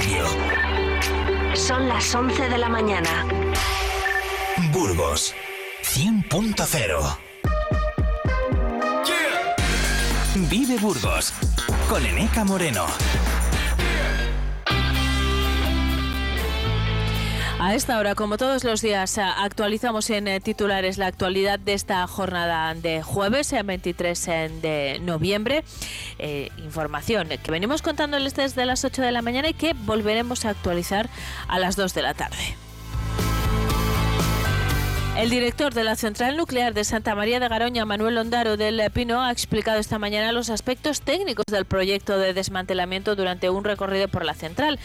Radio. Son las 11 de la mañana. Burgos 100.0 Vive Burgos con Eneca Moreno. A esta hora, como todos los días, eh, actualizamos en eh, titulares la actualidad de esta jornada de jueves, el 23 de noviembre. Eh, información que venimos contándoles desde las 8 de la mañana y que volveremos a actualizar a las 2 de la tarde. El director de la Central Nuclear de Santa María de Garoña, Manuel Ondaro del Pino, ha explicado esta mañana los aspectos técnicos del proyecto de desmantelamiento durante un recorrido por la central.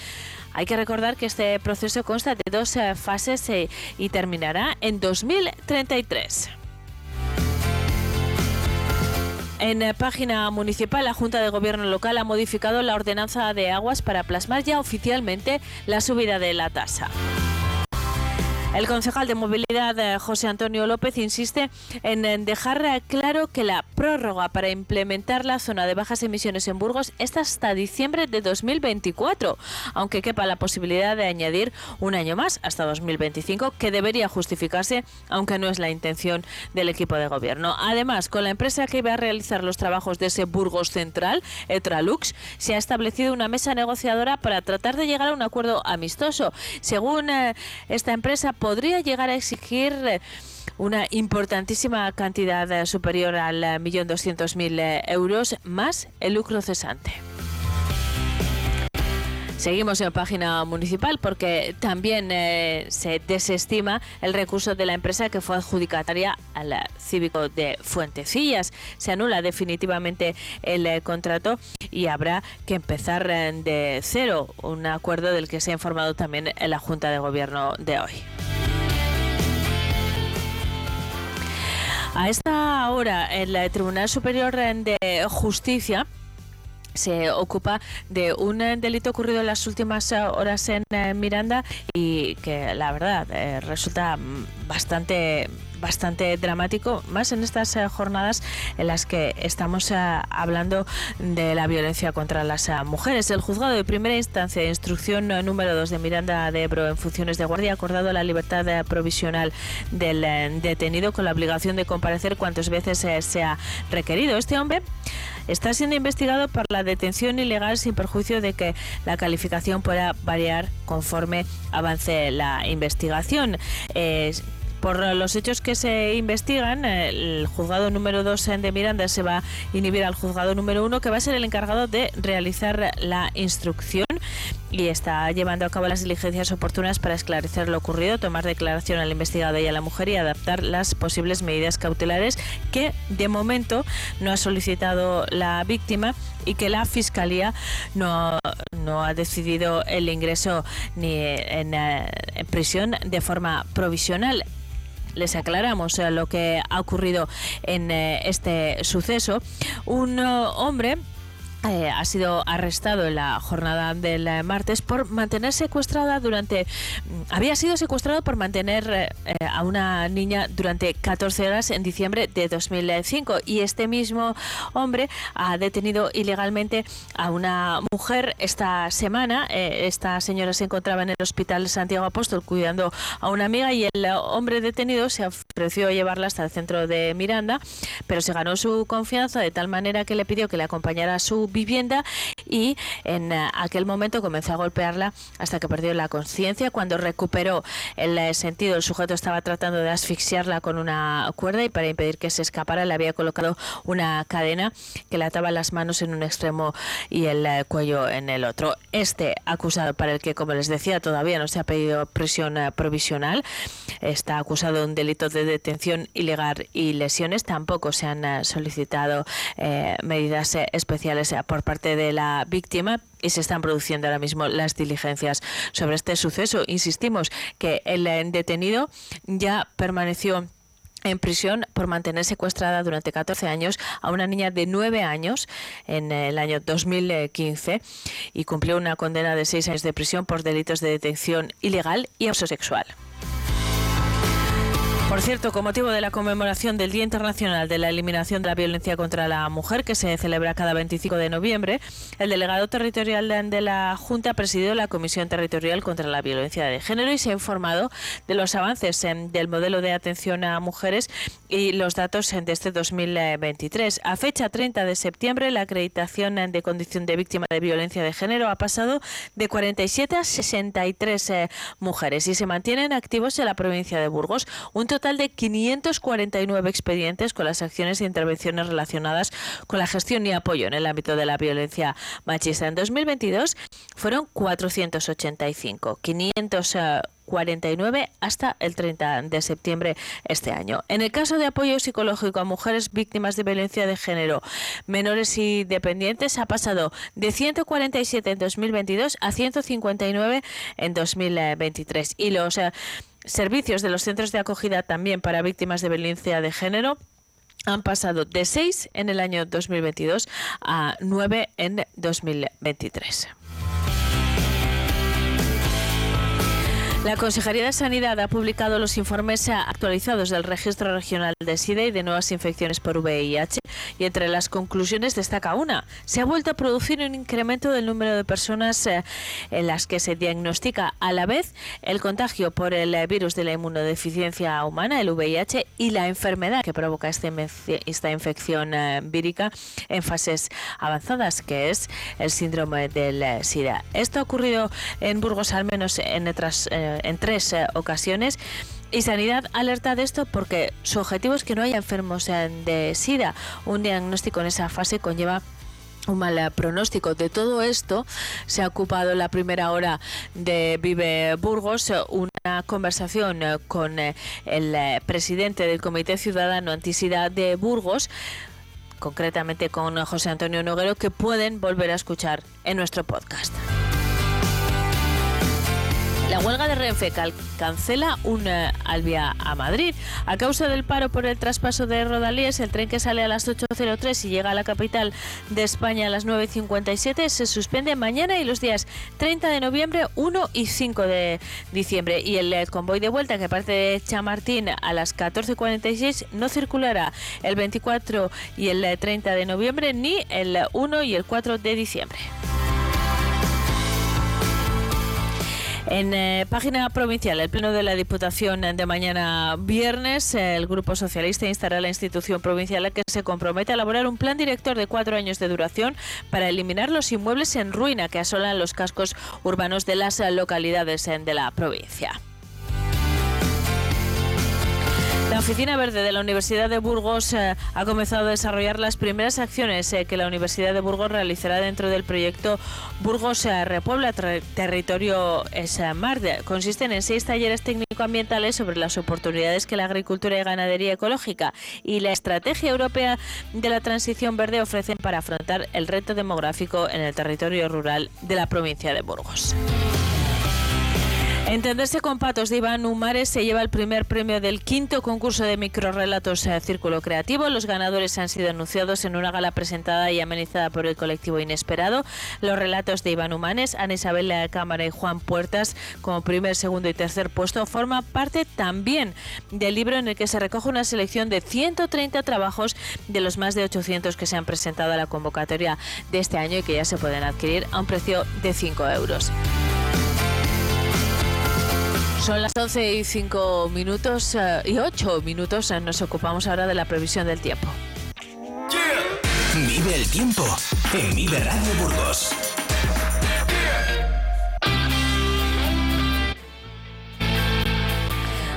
Hay que recordar que este proceso consta de dos eh, fases eh, y terminará en 2033. En eh, página municipal, la Junta de Gobierno local ha modificado la ordenanza de aguas para plasmar ya oficialmente la subida de la tasa. El concejal de movilidad eh, José Antonio López insiste en dejar claro que la prórroga para implementar la zona de bajas emisiones en Burgos está hasta diciembre de 2024, aunque quepa la posibilidad de añadir un año más hasta 2025, que debería justificarse, aunque no es la intención del equipo de gobierno. Además, con la empresa que iba a realizar los trabajos de ese Burgos Central, Etralux, se ha establecido una mesa negociadora para tratar de llegar a un acuerdo amistoso. Según eh, esta empresa, podría llegar a exigir eh, una importantísima cantidad eh, superior al eh, millón doscientos mil euros más el lucro cesante. Seguimos en página municipal porque también se desestima el recurso de la empresa que fue adjudicataria al cívico de Fuentecillas. Se anula definitivamente el contrato y habrá que empezar de cero, un acuerdo del que se ha informado también en la Junta de Gobierno de hoy. A esta hora, el Tribunal Superior de Justicia se ocupa de un delito ocurrido en las últimas horas en eh, Miranda y que la verdad eh, resulta bastante bastante dramático, más en estas eh, jornadas en las que estamos eh, hablando de la violencia contra las eh, mujeres. El juzgado de primera instancia de instrucción número 2 de Miranda de Ebro en funciones de guardia ha acordado la libertad provisional del detenido con la obligación de comparecer cuantas veces sea requerido. Este hombre está siendo investigado por la detención ilegal sin perjuicio de que la calificación pueda variar conforme avance la investigación. Por los hechos que se investigan, el juzgado número 2 de Miranda se va a inhibir al juzgado número 1, que va a ser el encargado de realizar la instrucción y está llevando a cabo las diligencias oportunas para esclarecer lo ocurrido, tomar declaración al investigado y a la mujer y adaptar las posibles medidas cautelares que de momento no ha solicitado la víctima y que la Fiscalía no, ha decidido el ingreso ni en, eh, en prisión de forma provisional les aclaramos eh, lo que ha ocurrido en eh, este suceso. Un eh, hombre eh, ha sido arrestado en la jornada del eh, martes por mantener secuestrada durante. Mm, había sido secuestrado por mantener eh, a una niña durante 14 horas en diciembre de 2005. Y este mismo hombre ha detenido ilegalmente a una mujer esta semana. esta señora se encontraba en el hospital Santiago Apóstol cuidando a una amiga y el hombre detenido se ofreció a llevarla hasta el centro de Miranda, pero se ganó su confianza de tal manera que le pidió que le acompañara a su vivienda y en eh, aquel momento comenzó a golpearla hasta que perdió la conciencia. Cuando recuperó el eh, sentido, el sujeto estaba tratando de asfixiarla con una cuerda y para impedir que se escapara le había colocado una cadena que le ataba las manos en un extremo y el eh, cuello en el otro. Este acusado, para el que, como les decía, todavía no se ha pedido prisión provisional, está acusado de un delito de detención ilegal y lesiones. Tampoco se han solicitado medidas especiales por parte de la víctima y se están produciendo ahora mismo las diligencias sobre este suceso. Insistimos que el detenido ya permaneció en prisión por mantener secuestrada durante 14 años a una niña de 9 años en el año 2015 y cumplió una condena de 6 años de prisión por delitos de detención ilegal y abuso sexual. Por cierto, con motivo de la conmemoración del Día Internacional de la Eliminación de la Violencia contra la Mujer, que se celebra cada 25 de noviembre, el delegado territorial de la Junta ha presidido la Comisión Territorial contra la Violencia de Género y se ha informado de los avances del modelo de atención a mujeres y los datos de este 2023. A fecha 30 de septiembre, la acreditación de condición de víctima de violencia de género ha pasado de 47 a 63 eh, mujeres y se mantienen activos en la provincia de Burgos. Un total de 549 expedientes con las acciones e intervenciones relacionadas con la gestión y apoyo en el ámbito de la violencia machista. En 2022 fueron 485, 549 hasta el 30 de septiembre este año. En el caso de apoyo psicológico a mujeres víctimas de violencia de género, menores y dependientes, ha pasado de 147 en 2022 a 159 en 2023. Y los eh, servicios de los centros de acogida también para víctimas de violencia de género han pasado de 6 en el año 2022 a 9 en 2023. La Consejería de Sanidad ha publicado los informes actualizados del Registro Regional de SIDA y de nuevas infecciones por VIH y entre las conclusiones destaca una. Se ha vuelto a producir un incremento del número de personas eh, en las que se diagnostica a la vez el contagio por el virus de la inmunodeficiencia humana, el VIH, y la enfermedad que provoca este esta infección eh, vírica en fases avanzadas, que es el síndrome del eh, SIDA. Esto ha ocurrido en Burgos al menos en otras en tres eh, ocasiones. Y Sanidad alerta de esto porque su objetivo es que no haya enfermos de SIDA. Un diagnóstico en esa fase conlleva un mal eh, pronóstico. De todo esto se ha ocupado la primera hora de Vive Burgos una conversación eh, con el presidente del Comité Ciudadano Antisida de Burgos concretamente con José Antonio Noguero, que pueden volver a escuchar en nuestro podcast. La huelga de Renfe cancela una albia a Madrid. A causa del paro por el traspaso de Rodalíes, el tren que sale a las 8.03 y llega a la capital de España a las 9.57 se suspende mañana y los días 30 de noviembre, 1 y 5 de diciembre. Y el convoy de vuelta que parte de Chamartín a las 14.46 no circulará el 24 y el 30 de noviembre ni el 1 y el 4 de diciembre. En eh, página provincial, el Pleno de la Diputación de mañana viernes, el Grupo Socialista instará a la institución provincial a que se compromete a elaborar un plan director de cuatro años de duración para eliminar los inmuebles en ruina que asolan los cascos urbanos de las localidades de la provincia. La Oficina Verde de la Universidad de Burgos eh, ha comenzado a desarrollar las primeras acciones eh, que la Universidad de Burgos realizará dentro del proyecto Burgos eh, Repuebla Territorio Smart. Consisten en seis talleres técnico-ambientales sobre las oportunidades que la agricultura y ganadería ecológica y la estrategia europea de la transición verde ofrecen para afrontar el reto demográfico en el territorio rural de la provincia de Burgos. Entenderse con Patos de Iván Humares se lleva el primer premio del quinto concurso de microrelatos eh, Círculo Creativo. Los ganadores han sido anunciados en una gala presentada y amenizada por el colectivo Inesperado. Los relatos de Iván Humanes, Ana Isabel Cámara y Juan Puertas como primer, segundo y tercer puesto forma parte también del libro en el que se recoge una selección de 130 trabajos de los más de 800 que se han presentado a la convocatoria de este año y que ya se pueden adquirir a un precio de 5 euros. Son las 11 y 5 minutos eh, y 8 minutos. Eh, nos ocupamos ahora de la previsión del tiempo. Vive el tiempo en Vive Radio Burgos.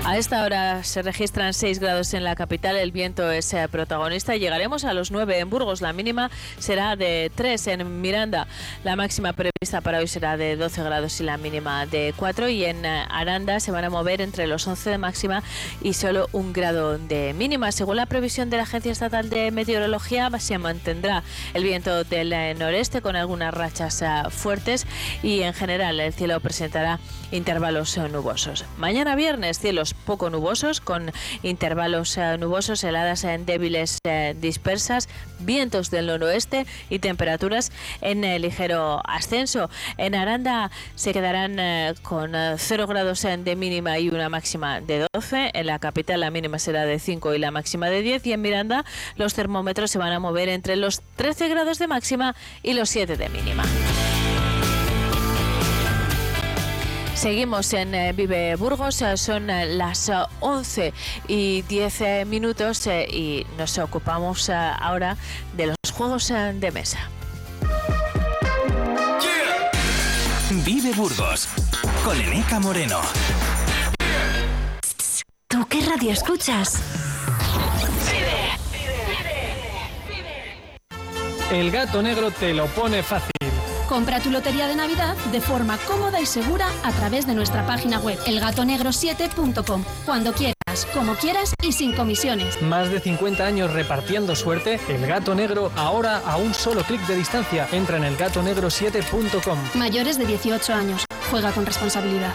A esta hora se registran 6 grados en la capital, el viento es eh, protagonista llegaremos a los 9 en Burgos. La mínima será de 3 en Miranda. La máxima prevista para hoy será de 12 grados y la mínima de 4. Y en eh, Aranda se van a mover entre los 11 de máxima y solo un grado de mínima. Según la previsión de la Agencia Estatal de Meteorología, se mantendrá el viento del eh, noreste con algunas rachas fuertes y en general el cielo presentará intervalos nubosos. Mañana viernes, cielos poco nubosos, con intervalos eh, nubosos, heladas en débiles dispersas, vientos del noroeste y temperaturas en ligero ascenso. En Aranda se quedarán con 0 grados de mínima y una máxima de 12. En la capital la mínima será de 5 y la máxima de 10. Y en Miranda los termómetros se van a mover entre los 13 grados de máxima y los 7 de mínima. Seguimos en eh, Vive Burgos, eh, son eh, las 11 y 10 minutos y nos ocupamos ahora de los juegos de mesa. Vive Burgos con Eneca Moreno. ¿Tú qué radio escuchas? El gato negro te lo pone fácil. Compra tu lotería de Navidad de forma cómoda y segura a través de nuestra página web elgatonegro7.com. Cuando quieras, como quieras y sin comisiones. Más de 50 años repartiendo suerte, el gato negro ahora a un solo clic de distancia. Entra en elgatonegro7.com. Mayores de 18 años. Juega con responsabilidad.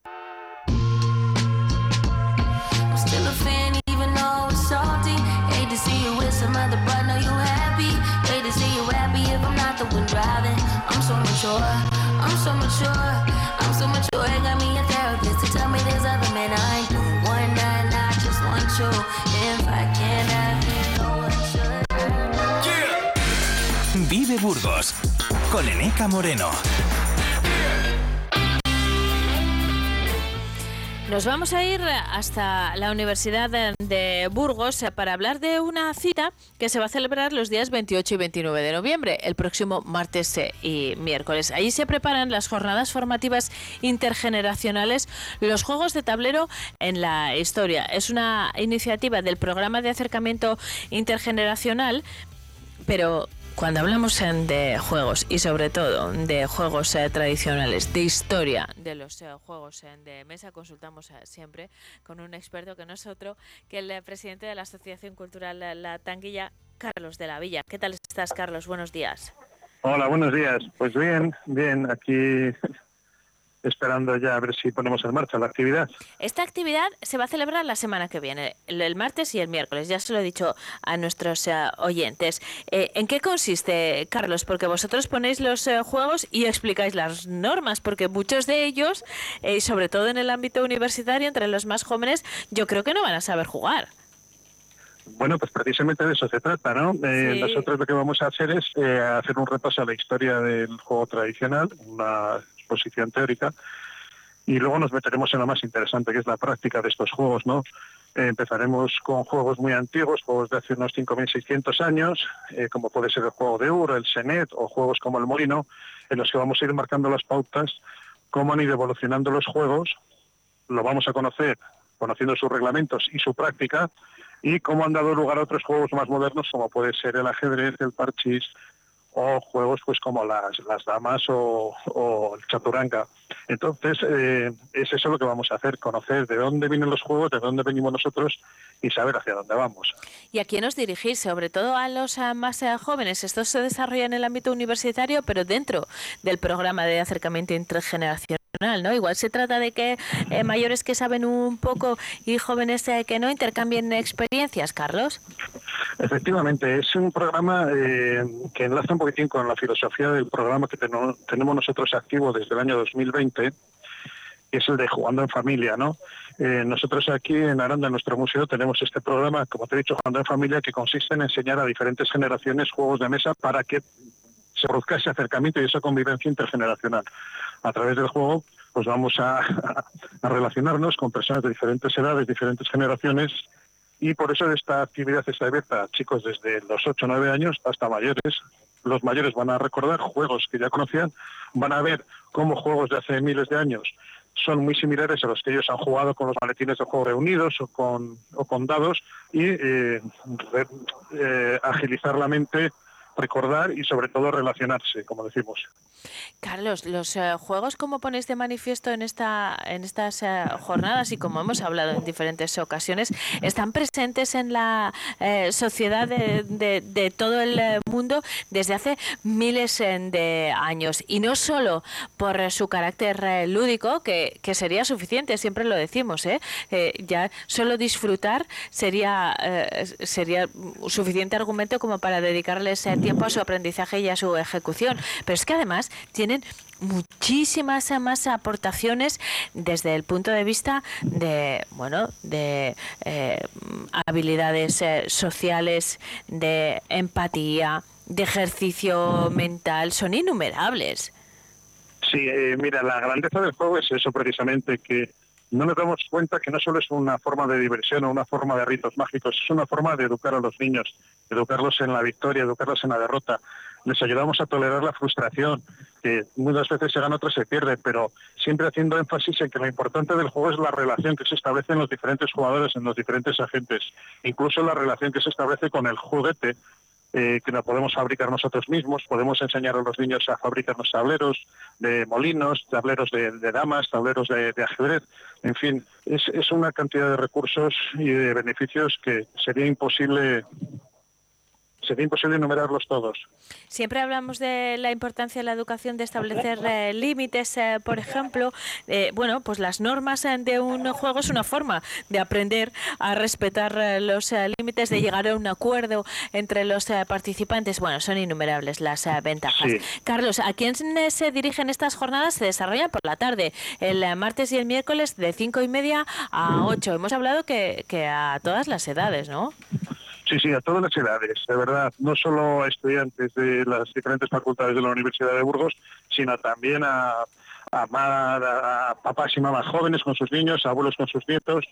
I'm so mature, I'm so mature. Got me a therapist to tell me there's other men I ain't doing one night, I just want you. If I can't have you, no one should. Yeah. Vive Burgos con Eneca Moreno. Nos vamos a ir hasta la Universidad de Burgos para hablar de una cita que se va a celebrar los días 28 y 29 de noviembre, el próximo martes y miércoles. Allí se preparan las jornadas formativas intergeneracionales, los juegos de tablero en la historia. Es una iniciativa del programa de acercamiento intergeneracional, pero cuando hablamos de juegos y sobre todo de juegos eh, tradicionales, de historia de los eh, juegos de mesa, consultamos eh, siempre con un experto que no es otro que el presidente de la Asociación Cultural La Tanguilla, Carlos de la Villa. ¿Qué tal estás, Carlos? Buenos días. Hola, buenos días. Pues bien, bien, aquí esperando ya a ver si ponemos en marcha la actividad. Esta actividad se va a celebrar la semana que viene, el, martes y el miércoles, ya se lo he dicho a nuestros eh, oyentes. Eh, ¿En qué consiste, Carlos? Porque vosotros ponéis los eh, juegos y explicáis las normas, porque muchos de ellos, y sobre todo en el ámbito universitario, entre los más jóvenes, yo creo que no van a saber jugar. Bueno, pues precisamente de eso se trata, ¿no? Nosotros lo que vamos a hacer es hacer un repaso a la historia del juego tradicional, una exposición teórica, y luego nos meteremos en lo más interesante, que es la práctica de estos juegos, ¿no? Eh, empezaremos con juegos muy antiguos, juegos de hace unos 5.600 años, eh, como puede ser el juego de Ur, el Senet o juegos como el Molino, en los que vamos a ir marcando las pautas, cómo han ido evolucionando los juegos, lo vamos a conocer conociendo sus reglamentos y su práctica, y cómo han dado lugar a otros juegos más modernos, como puede ser el ajedrez, el parchís, o juegos pues como las, las damas o, el chaturanga. Entonces, eh, es eso lo que vamos a hacer, conocer de dónde vienen los juegos, de dónde venimos nosotros y saber hacia dónde vamos. ¿Y a quién os dirigís? Sobre todo a los más eh, jóvenes. Esto se desarrolla en el ámbito universitario, pero dentro del programa de acercamiento intergeneracional. Igual se trata de que eh, mayores que saben un poco y jóvenes que no intercambien experiencias, Carlos. Efectivamente, es un programa que enlaza un poquitín con la filosofía del programa que tenemos nosotros activo desde el año 2020, que es el de Jugando en Familia, ¿no? Eh, nosotros aquí en Aranda, en nuestro museo, tenemos este programa, como te he dicho, Jugando en Familia, que consiste en enseñar a diferentes generaciones juegos de mesa para que se produzca ese acercamiento y esa convivencia intergeneracional. A través del juego, pues vamos a, relacionarnos con personas de diferentes edades, diferentes generaciones, y por eso esta actividad está abierta a chicos desde los 8 o 9 años hasta mayores. Los mayores van a recordar juegos que ya conocían, van a ver cómo juegos de hace miles de años son muy similares a los que ellos han jugado con los maletines de juego reunidos o con, dados y eh, eh, agilizar la mente, recordar y sobre todo relacionarse, como decimos. Carlos, los eh, juegos, como ponéis de manifiesto en, esta, en estas eh, jornadas y como hemos hablado en diferentes ocasiones, están presentes en la eh, sociedad de, de- todo el eh, mundo desde hace miles eh, de años. Y no solo por su carácter lúdico, que, que sería suficiente, siempre lo decimos, ya solo disfrutar sería, sería suficiente argumento como para dedicarles tiempo a su aprendizaje y a su ejecución. Pero es que además tienen muchísimas eh, más aportaciones desde el punto de vista de bueno de eh, habilidades eh, sociales de empatía de ejercicio mental son innumerables Sí, eh, mira, la grandeza del juego es eso precisamente, que no nos damos cuenta que no solo es una forma de diversión o una forma de ritos mágicos, es una forma de educar a los niños, educarlos en la victoria, educarlos en la derrota. Les ayudamos a tolerar la frustración, que muchas veces se gana, otras se pierde, pero siempre haciendo énfasis en que lo importante del juego es la relación que se establece en los diferentes jugadores, en los diferentes agentes, incluso la relación que se establece con el juguete, eh, que la podemos fabricar nosotros mismos, podemos enseñar a los niños a fabricarnos tableros de molinos, tableros de, damas, tableros de, ajedrez, en fin, es una cantidad de recursos y de beneficios que sería imposible sería imposible enumerarlos todos. Siempre hablamos de la importancia de la educación de establecer eh, límites, eh, por ejemplo. Eh, bueno, pues las normas eh, de un juego es una forma de aprender a respetar eh, los límites, de llegar a un acuerdo entre los participantes. Bueno, son innumerables las ventajas. Sí. Carlos, ¿a quién se dirigen estas jornadas? Se desarrollan por la tarde, el martes y el miércoles de cinco y media a 8. Hemos hablado que, que a todas las edades, ¿no? Sí, sí, a todas las edades, de verdad, no solo a estudiantes de las diferentes facultades de la Universidad de Burgos, sino también a, a, a papás y mamás jóvenes con sus niños, abuelos con sus nietos,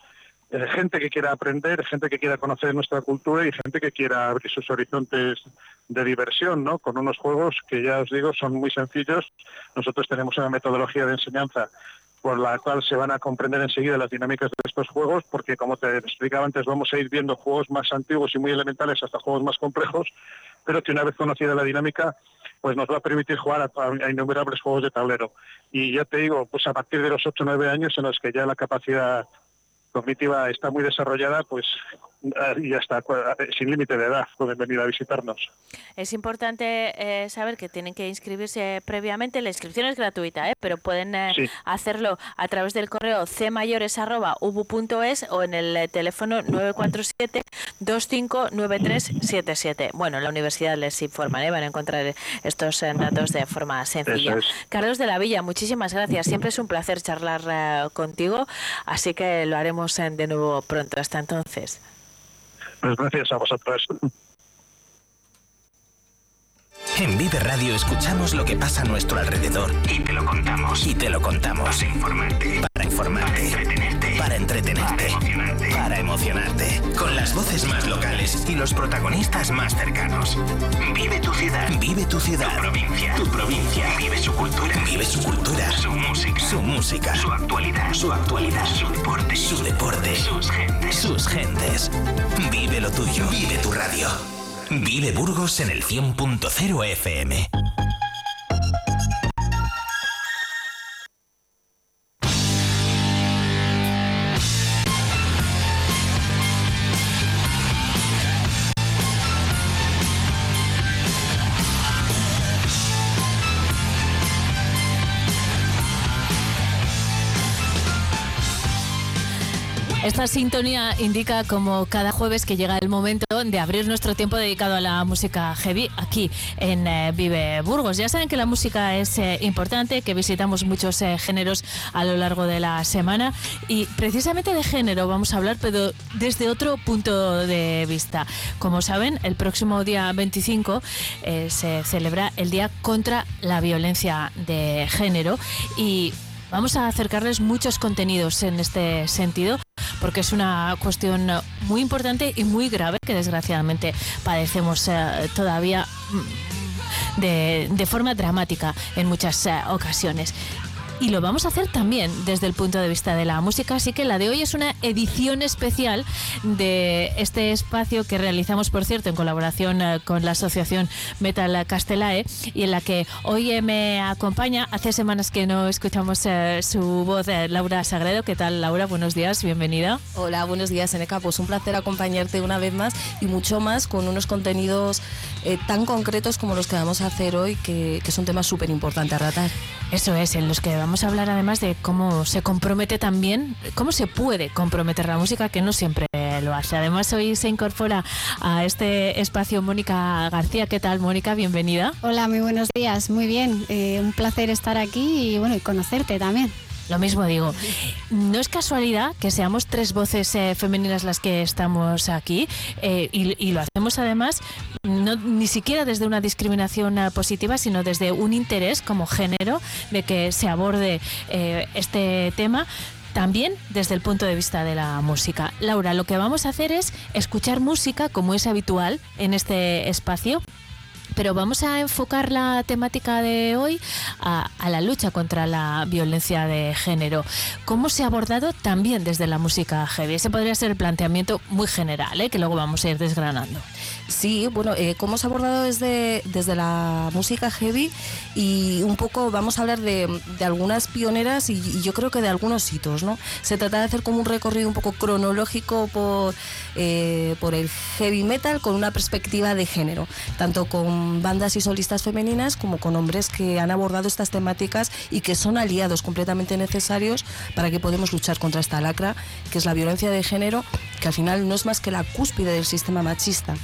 eh, gente que quiera aprender, gente que quiera conocer nuestra cultura y gente que quiera abrir sus horizontes de diversión, ¿no? Con unos juegos que ya os digo son muy sencillos. Nosotros tenemos una metodología de enseñanza por la cual se van a comprender enseguida las dinámicas de estos juegos, porque como te explicaba antes, vamos a ir viendo juegos más antiguos y muy elementales hasta juegos más complejos, pero que una vez conocida la dinámica, pues nos va a permitir jugar a, innumerables juegos de tablero. Y ya te digo, pues a partir de los 8 o 9 años en los que ya la capacidad cognitiva está muy desarrollada, pues y hasta eh, sin límite de edad pueden venir a visitarnos. Es importante eh, saber que tienen que inscribirse previamente. La inscripción es gratuita, ¿eh? pero pueden eh, Sí. hacerlo a través del correo cmayores.ubu.es o en el eh, teléfono 947-259377. Bueno, en la universidad les informan, ¿eh? van a encontrar estos datos de forma sencilla. Es. Carlos de la Villa, muchísimas gracias. Siempre es un placer charlar contigo, así que lo haremos de nuevo pronto. Hasta entonces. Pues gracias a vosotros. En Vive Radio escuchamos lo que pasa a nuestro alrededor Y te lo contamos. y te lo contamos. Para informarte. Para informarte. Para entretenerte. Para emocionarte. Para emocionarte. Con las voces más locales Y los protagonistas más cercanos. Vive tu ciudad. Vive tu ciudad. Tu provincia. Tu provincia. Vive su cultura. Vive su cultura. Su música. Su música. Su actualidad. Su actualidad. Su deporte. Su deporte. Sus gentes. Sus gentes. Vive lo tuyo. Vive tu radio. Vive Burgos en el 100.0 FM. Esta sintonía indica como cada jueves que llega el momento de abrir nuestro tiempo dedicado a la música heavy aquí en eh, Vive Burgos. Ya saben que la música es eh, importante, que visitamos muchos eh, géneros a lo largo de la semana y precisamente de género vamos a hablar, pero desde otro punto de vista. Como saben, el próximo día 25 eh, se celebra el Día contra la Violencia de Género y Vamos a acercarles muchos contenidos en este sentido porque es una cuestión muy importante y muy grave que desgraciadamente padecemos eh, todavía mm, de, forma dramática en muchas eh, ocasiones. Y lo vamos a hacer también desde el punto de vista de la música, así que la de hoy es una edición especial de este espacio que realizamos, por cierto, en colaboración eh, con la Asociación Metal Castelae y en la que hoy me acompaña, hace semanas que no escuchamos eh, su voz, eh, Laura Sagredo. ¿Qué tal, Laura? Buenos días, bienvenida. Hola, buenos días, Eneca. Pues un placer acompañarte una vez más y mucho más con unos contenidos eh, tan concretos como los que vamos a hacer hoy, que, que es un tema súper importante a tratar. Eso es, en los que vamos a hablar además de cómo se compromete también, cómo se puede comprometer la música, que no siempre lo hace. Además, hoy se incorpora a este espacio Mónica García. ¿Qué tal, Mónica? Bienvenida. Hola, muy buenos días. Muy bien. Eh, un placer estar aquí y bueno, y conocerte también. Lo mismo digo. No es casualidad que seamos tres voces eh, femeninas las que estamos aquí eh, y, lo hacemos además no, ni siquiera desde una discriminación eh, positiva, sino desde un interés como género de que se aborde este tema también desde el punto de vista de la música. Laura, lo que vamos a hacer es escuchar música como es habitual en este espacio pero vamos a enfocar la temática de hoy a, a, la lucha contra la violencia de género. ¿Cómo se ha abordado también desde la música heavy? Ese podría ser el planteamiento muy general, ¿eh? que luego vamos a ir desgranando. Sí, bueno, eh, se ha abordado desde, desde la música heavy y un poco vamos a hablar de, de algunas pioneras y, y, yo creo que de algunos hitos, ¿no? Se trata de hacer como un recorrido un poco cronológico por, eh, por el heavy metal con una perspectiva de género, tanto con bandas y solistas femeninas como con hombres que han abordado estas temáticas y que son aliados completamente necesarios para que podamos luchar contra esta lacra, que es la violencia de género, que al final no es más que la cúspide del sistema machista.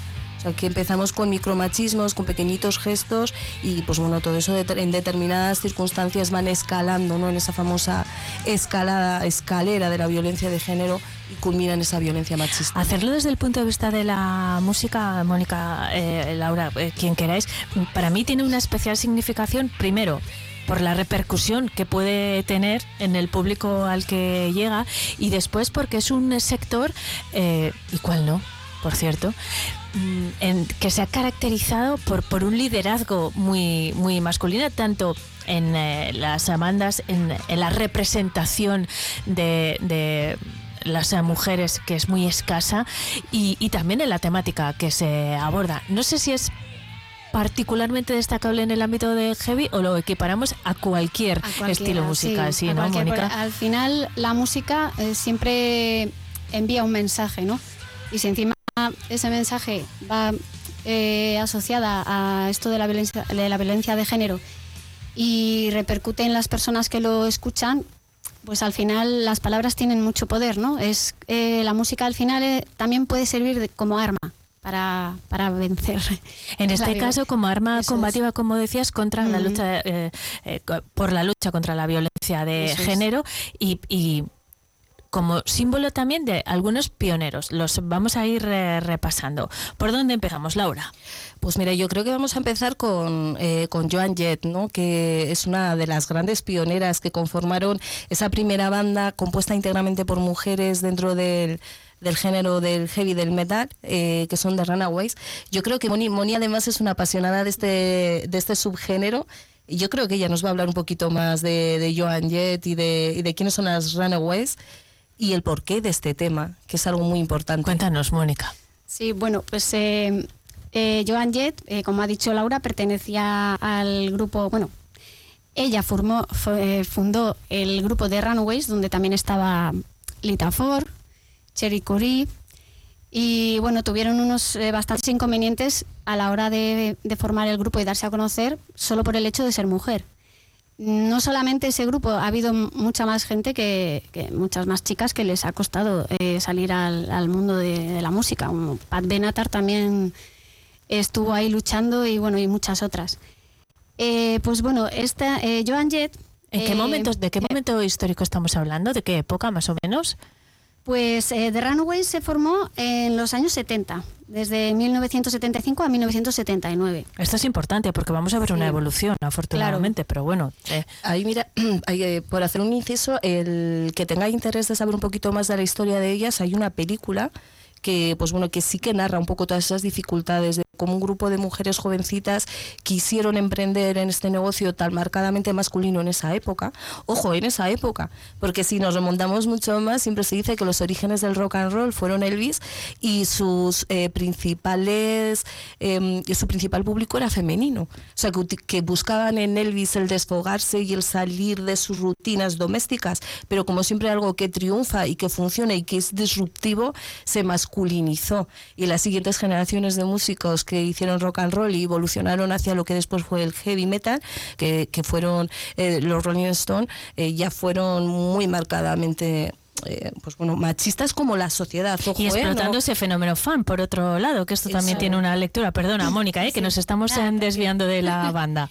Que empezamos con micromachismos, con pequeñitos gestos y pues bueno, todo eso en determinadas circunstancias van escalando, ¿no? En esa famosa escalada, escalera de la violencia de género y culmina en esa violencia machista. Hacerlo desde el punto de vista de la música, Mónica, eh, Laura, eh, quien queráis, para mí tiene una especial significación, primero, por la repercusión que puede tener en el público al que llega y después porque es un sector, eh, y cuál no, por cierto, en, que se ha caracterizado por, por un liderazgo muy, muy masculino, tanto en eh, las bandas, en, en, la representación de, de las mujeres, que es muy escasa, y, y, también en la temática que se aborda. No sé si es particularmente destacable en el ámbito de heavy o lo equiparamos a cualquier a estilo musical, sí, sí ¿no, Mónica? Al final, la música eh, siempre envía un mensaje, ¿no? Y si encima ese mensaje va eh, asociada a esto de la, violencia, de la violencia de género y repercute en las personas que lo escuchan, pues al final las palabras tienen mucho poder, ¿no? Es eh, la música al final eh, también puede servir de, como arma. Para, para, vencer. En este caso, como arma Eso combativa, es. como decías, contra la lucha eh, eh, por la lucha contra la violencia de Eso género y, y, como símbolo también de algunos pioneros. Los vamos a ir eh, repasando. ¿Por dónde empezamos, Laura? Pues mira, yo creo que vamos a empezar con, eh, con Joan Jett, ¿no? que es una de las grandes pioneras que conformaron esa primera banda compuesta íntegramente por mujeres dentro del del género del heavy del metal, eh, que son de Runaways. Yo creo que Moni, Moni además es una apasionada de este, de este subgénero. Y yo creo que ella nos va a hablar un poquito más de, de Joan Jett y de, y de quiénes son las Runaways y el porqué de este tema, que es algo muy importante. Cuéntanos, Mónica. Sí, bueno, pues eh, eh, Joan Jett, eh, como ha dicho Laura, pertenecía al grupo, bueno, ella formó, fue, fundó el grupo de Runaways, donde también estaba Lita Ford, Cherry Curry, y bueno, tuvieron unos eh, bastantes inconvenientes a la hora de, de, formar el grupo y darse a conocer solo por el hecho de ser mujer. No solamente ese grupo, ha habido mucha más gente, que, que muchas más chicas que les ha costado eh, salir al, al mundo de, de, la música. Pat Benatar también estuvo ahí luchando y bueno, y muchas otras. Eh, pues bueno, esta, eh, Joan Jett... ¿En qué momentos, ¿De qué momento histórico estamos hablando? ¿De qué época más o menos? Pues eh, The Runaways se formó en los años 70, desde 1975 a 1979. Esto es importante porque vamos a ver sí. una evolución, afortunadamente, claro. pero bueno. Eh. Ahí, mira, hay, eh, por hacer un inciso, el que tenga interés de saber un poquito más de la historia de ellas, hay una película que pues bueno que sí que narra un poco todas esas dificultades de como un grupo de mujeres jovencitas quisieron emprender en este negocio tan marcadamente masculino en esa época. Ojo, en esa época, porque si nos remontamos mucho más, siempre se dice que los orígenes del rock and roll fueron Elvis y sus eh, principales, eh, su principal público era femenino. O sea, que, que buscaban en Elvis el desfogarse y el salir de sus rutinas domésticas, pero como siempre algo que triunfa y que funciona y que es disruptivo, se masculinizó. Y las siguientes generaciones de músicos que hicieron rock and roll y evolucionaron hacia lo que después fue el heavy metal, que, que fueron eh, los Rolling Stones, eh, ya fueron muy marcadamente eh, pues bueno, machistas como la sociedad. Ojo, y ¿eh? explotando No- ese fenómeno fan, por otro lado, que esto también Eso. tiene una lectura. Perdona, Mónica, ¿eh? que nos estamos desviando de la banda.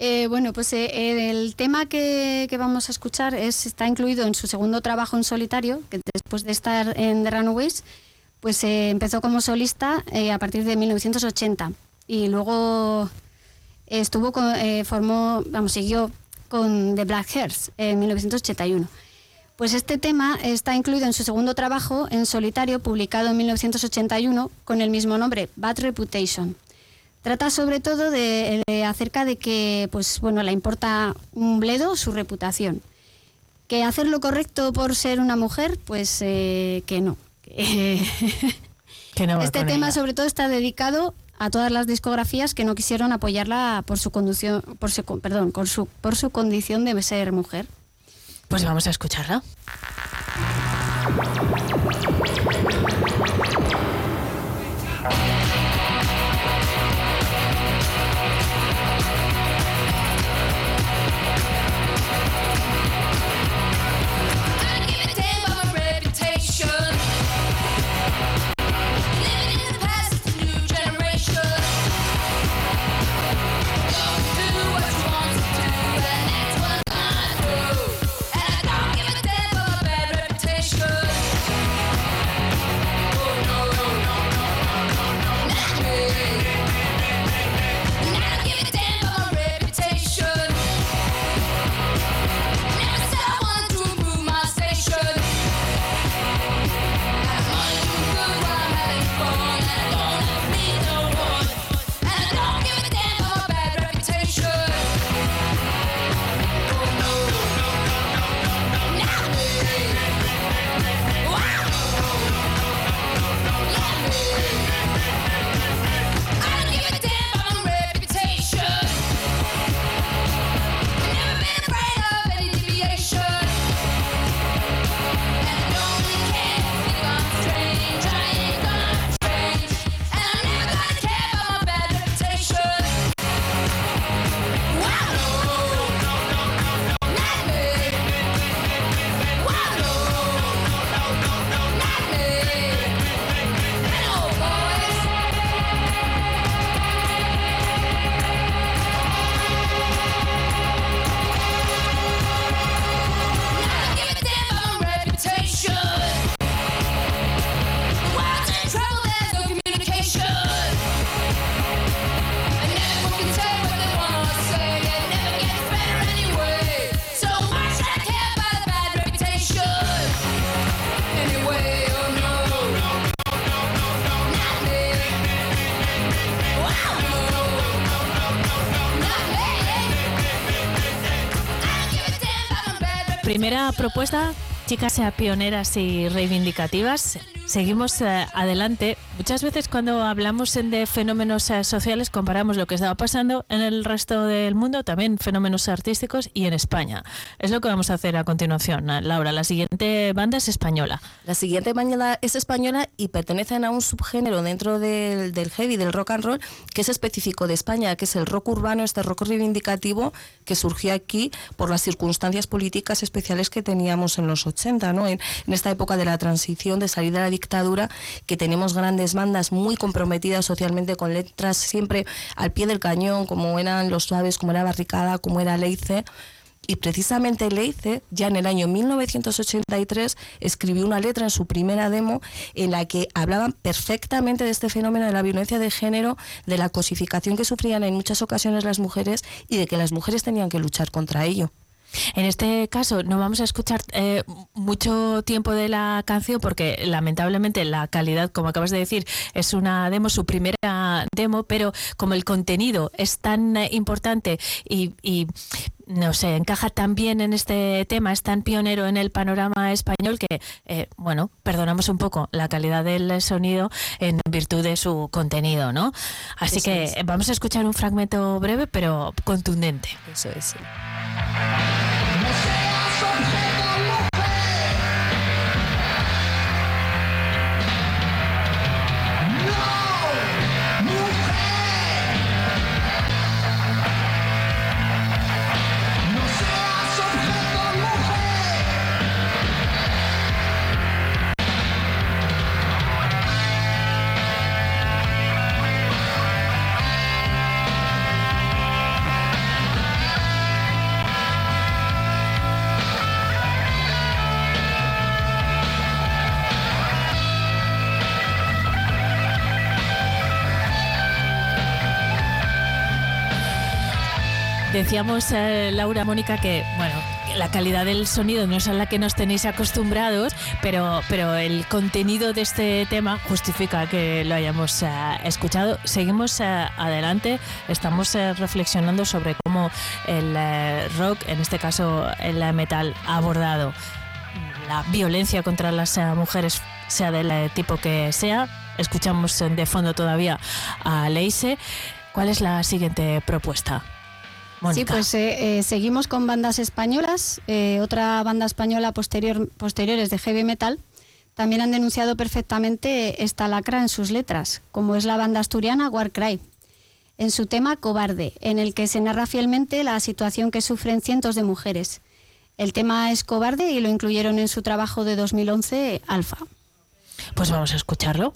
Eh, bueno, pues eh, el tema que, que vamos a escuchar es, está incluido en su segundo trabajo en solitario, que después de estar en The Runaways, pues eh, empezó como solista eh, a partir de 1980 y luego estuvo con, eh, formó, vamos, siguió con The Black Hairs en 1981. Pues este tema está incluido en su segundo trabajo en solitario, publicado en 1981, con el mismo nombre, Bad Reputation. Trata sobre todo de, acerca de que, pues bueno, le importa un bledo su reputación. Que hacer lo correcto por ser una mujer, pues eh, que no. No este tema ella. sobre todo está dedicado a todas las discografías que no quisieron apoyarla por su conducción, por su, perdón, con su, por su condición de ser mujer. Pues vamos a escucharla. Primera propuesta, chicas sea pioneras y reivindicativas. Seguimos eh, adelante. Muchas veces cuando hablamos de fenómenos eh, sociales comparamos lo que estaba pasando en el resto del mundo, también fenómenos artísticos y en España. Es lo que vamos a hacer a continuación. Eh, Laura, la siguiente banda es española. La siguiente banda es española y pertenecen a un subgénero dentro del, del heavy, del rock and roll, que es específico de España, que es el rock urbano, este rock reivindicativo que surgió aquí por las circunstancias políticas especiales que teníamos en los 80, ¿no? en, en esta época de la transición, de salir de la dictadura, que tenemos grandes bandas muy comprometidas socialmente con letras siempre al pie del cañón, como eran Los Suaves, como era Barricada, como era Leice. Y precisamente Leice, ya en el año 1983, escribió una letra en su primera demo en la que hablaban perfectamente de este fenómeno de la violencia de género, de la cosificación que sufrían en muchas ocasiones las mujeres y de que las mujeres tenían que luchar contra ello. En este caso no vamos a escuchar eh, mucho tiempo de la canción porque lamentablemente la calidad, como acabas de decir, es una demo, su primera demo, pero como el contenido es tan eh, importante y, y no sé, encaja tan bien en este tema, es tan pionero en el panorama español que, eh, bueno, perdonamos un poco la calidad del sonido en virtud de su contenido, ¿no? Así Eso que es. vamos a escuchar un fragmento breve pero contundente. Eso es. sí. Bye. Decíamos, eh, Laura, Mónica, que bueno, la calidad del sonido no es a la que nos tenéis acostumbrados, pero, pero el contenido de este tema justifica que lo hayamos eh, escuchado. Seguimos eh, adelante, estamos reflexionando sobre cómo el rock, en este caso el metal, ha abordado la violencia contra las mujeres, sea del tipo que sea. Escuchamos de fondo todavía a Leise. ¿Cuál es la siguiente propuesta? Sí, pues eh, eh, seguimos con bandas españolas. Eh, otra banda española posterior, posteriores de heavy metal también han denunciado perfectamente esta lacra en sus letras, como es la banda asturiana Warcry, en su tema Cobarde, en el que se narra fielmente la situación que sufren cientos de mujeres. El tema es Cobarde y lo incluyeron en su trabajo de 2011, Alfa. Pues vamos a escucharlo.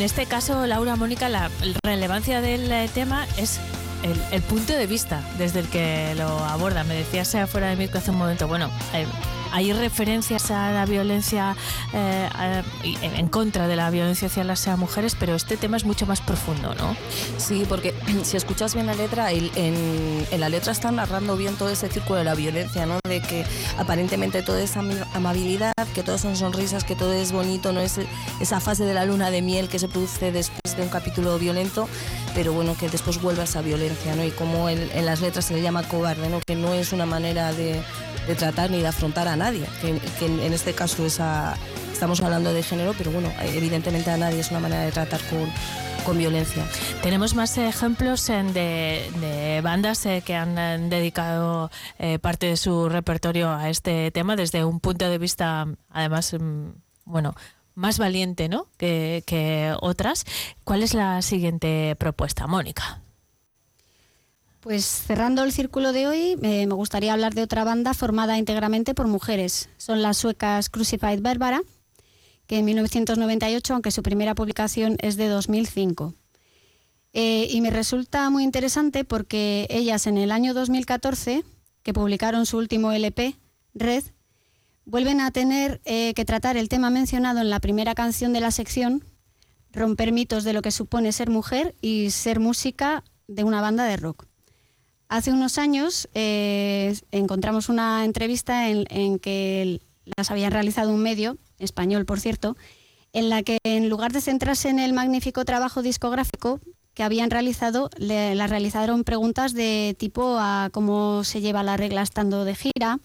En este caso, Laura Mónica, la relevancia del eh, tema es el, el punto de vista desde el que lo aborda. Me decías fuera de micro hace un momento, bueno, eh, hay referencias a la violencia eh, en contra de la violencia hacia las eh, mujeres, pero este tema es mucho más profundo, ¿no? Sí, porque si escuchas bien la letra, en, la letra están narrando bien todo ese círculo de la violencia, ¿no? De que aparentemente todo es amabilidad, que todo son sonrisas, que todo es bonito, no es esa fase de la luna de miel que se produce después de un capítulo violento, pero bueno, que después vuelve a esa violencia, ¿no? Y como en, en las letras se le llama cobarde, ¿no? Que no es una manera de, de tratar ni de afrontar a nadie, que, en, este caso esa, estamos hablando de género, pero bueno, evidentemente a nadie es una manera de tratar con, con violencia. Tenemos más ejemplos de, de bandas eh, que han eh, dedicado eh, parte de su repertorio a este tema desde un punto de vista, además, mm, bueno, más valiente ¿no? que, que otras. ¿Cuál es la siguiente propuesta, Mónica? Pues cerrando el círculo de hoy, eh, me gustaría hablar de otra banda formada íntegramente por mujeres. Son las suecas Crucified Barbara, que en 1998, aunque su primera publicación es de 2005. Eh, y me resulta muy interesante porque ellas en el año 2014, que publicaron su último LP, Red, vuelven a tener eh, que tratar el tema mencionado en la primera canción de la sección, romper mitos de lo que supone ser mujer y ser música de una banda de rock. Hace unos años eh, encontramos una entrevista en, en que las habían realizado un medio, español por cierto, en la que en lugar de centrarse en el magnífico trabajo discográfico que habían realizado, le, las realizaron preguntas de tipo a cómo se lleva la regla estando de gira,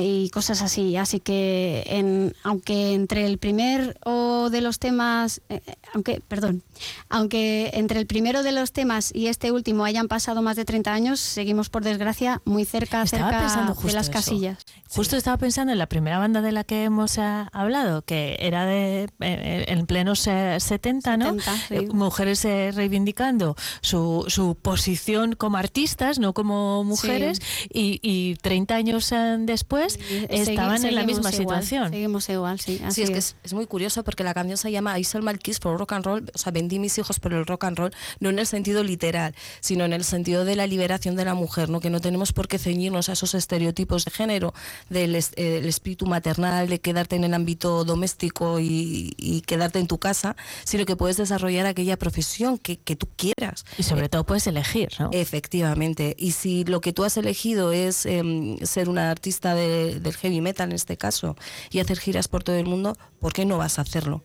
y cosas así. Así que, en, aunque entre el primer o de los temas, eh, eh, aunque, perdón, aunque entre el primero de los temas y este último hayan pasado más de 30 años, seguimos por desgracia muy cerca, Estaba cerca pensando de las eso. casillas. Justo estaba pensando en la primera banda de la que hemos eh, hablado, que era de eh, en plenos eh, 70, ¿no? 70, sí. Eh, Mujeres eh, reivindicando su, su posición como artistas, no como mujeres, y, y 30 años eh, después estaban en la misma igual, situación. Seguimos igual, sí. así Sí, es que es, es muy curioso porque la canción se llama I sell my kids for rock and roll, o sea, vendí mis hijos por el rock and roll, no en el sentido literal, sino en el sentido de la liberación de la mujer, ¿no? que no tenemos por qué ceñirnos a esos estereotipos de género, del es- eh, el espíritu maternal, de quedarte en el ámbito doméstico y, y quedarte en tu casa, sino que puedes desarrollar aquella profesión que, que tú quieras. Y sobre todo puedes elegir, ¿no? Efectivamente. Y si lo que tú has elegido es em, ser una artista de- del heavy metal en este caso y hacer giras por todo el mundo, ¿por qué no vas a hacerlo?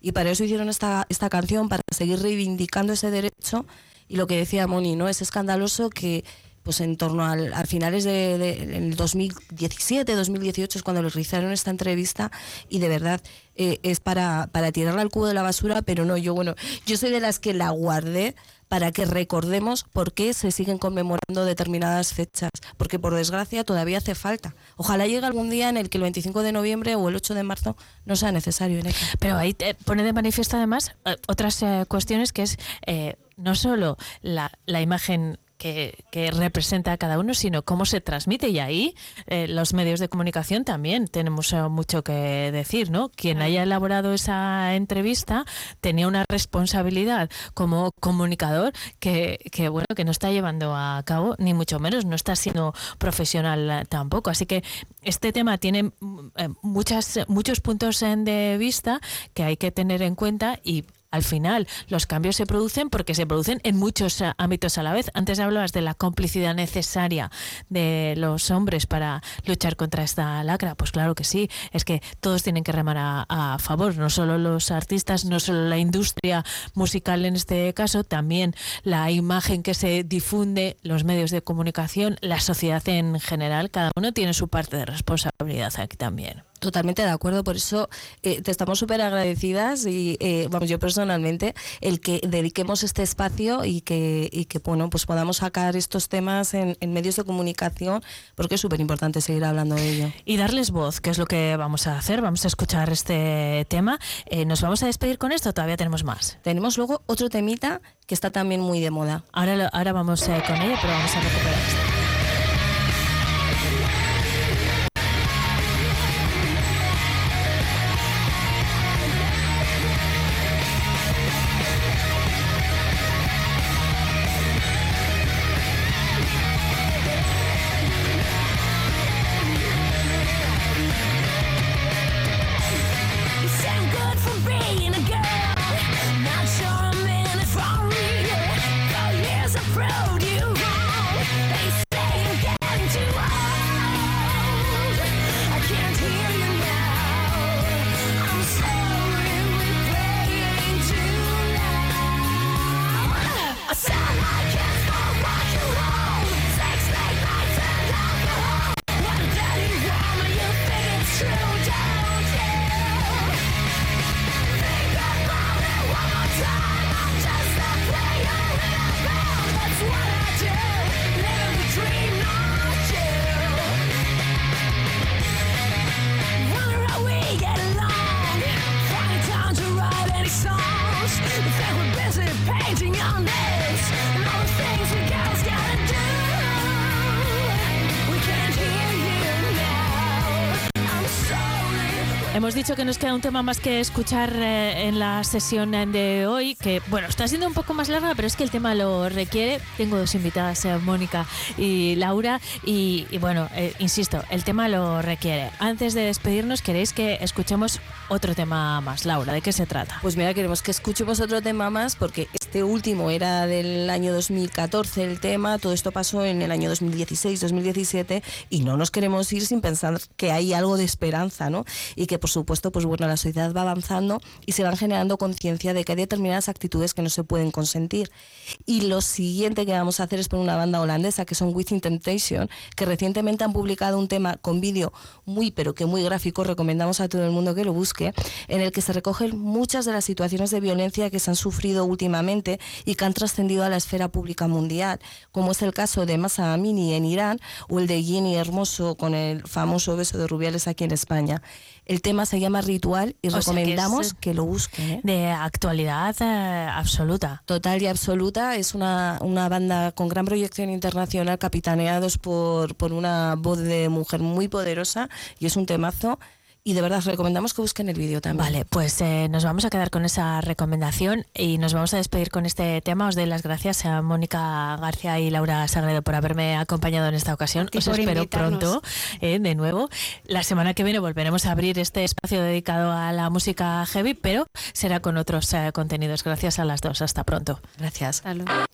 Y para eso hicieron esta, esta canción, para seguir reivindicando ese derecho. Y lo que decía Moni, ¿no? Es escandaloso que pues en torno al, a finales de, de- en el 2017, 2018 es cuando les realizaron esta entrevista y de verdad eh, es para, para tirarla al cubo de la basura, pero no, yo bueno, yo soy de las que la guardé para que recordemos por qué se siguen conmemorando determinadas fechas, porque por desgracia todavía hace falta. Ojalá llegue algún día en el que el 25 de noviembre o el 8 de marzo no sea necesario. Pero ahí te pone de manifiesto además eh, otras eh, cuestiones que es eh, no solo la imagen que, que representa a cada uno, sino cómo se transmite. Y ahí eh, los medios de comunicación también tenemos eh, mucho que decir, ¿no? Quien haya elaborado esa entrevista tenía una responsabilidad como comunicador que, que, bueno, que no está llevando a cabo, ni mucho menos, no está siendo profesional eh, tampoco. Así que este tema tiene mm, muchas, muchos puntos de vista que hay que tener en cuenta y al final los cambios se producen porque se producen en muchos eh, ámbitos a la vez. Antes hablabas de la complicidad necesaria de los hombres para luchar contra esta lacra. Pues claro que sí, es que todos tienen que remar a, a favor, no solo los artistas, no solo la industria musical en este caso, también la imagen que se difunde, los medios de comunicación, la sociedad en general, cada uno tiene su parte de responsabilidad aquí también. Totalmente de acuerdo, por eso eh, te estamos súper agradecidas y eh, vamos, yo personalmente, el que dediquemos este espacio y que, y que bueno, pues podamos sacar estos temas en, en medios de comunicación, porque es súper importante seguir hablando de ello. Y darles voz, que es lo que vamos a hacer. Vamos a escuchar este tema. Eh, ¿Nos vamos a despedir con esto? Todavía tenemos más. Tenemos luego otro temita que está también muy de moda. Ahora, ahora vamos eh, con ello, pero vamos a recuperar esto. Hemos dicho que nos queda un tema más que escuchar eh, en la sesión eh, de hoy, que bueno, está siendo un poco más larga, pero es que el tema lo requiere. Tengo dos invitadas, eh, Mónica y Laura, y, y bueno, eh, insisto, el tema lo requiere. Antes de despedirnos, queréis que escuchemos otro tema más. Laura, ¿de qué se trata? Pues mira, queremos que escuchemos otro tema más porque este último era del año 2014 el tema, todo esto pasó en el año 2016, 2017 y no nos queremos ir sin pensar que hay algo de esperanza, ¿no? Y que por pues bueno, la sociedad va avanzando y se van generando conciencia de que hay determinadas actitudes que no se pueden consentir. Y lo siguiente que vamos a hacer es por una banda holandesa que son Within Temptation, que recientemente han publicado un tema con vídeo muy pero que muy gráfico, recomendamos a todo el mundo que lo busque, en el que se recogen muchas de las situaciones de violencia que se han sufrido últimamente y que han trascendido a la esfera pública mundial, como es el caso de Masa Amini en Irán o el de Jenny Hermoso con el famoso beso de Rubiales aquí en España. El tema se llama Ritual y O sea que recomendamos es- que, lo busquen. ¿eh? De actualidad eh, absoluta. Total y absoluta. Es una, una banda con gran proyección internacional, capitaneados por, por una voz de mujer muy poderosa y es un temazo. Y de verdad recomendamos que busquen el vídeo también. Vale, pues eh, nos vamos a quedar con esa recomendación y nos vamos a despedir con este tema. Os doy las gracias a Mónica García y Laura Sagredo por haberme acompañado en esta ocasión. Os espero invitarnos. pronto eh, de nuevo. La semana que viene volveremos a abrir este espacio dedicado a la música heavy, pero será con otros eh, contenidos. Gracias a las dos. Hasta pronto. Gracias. Hasta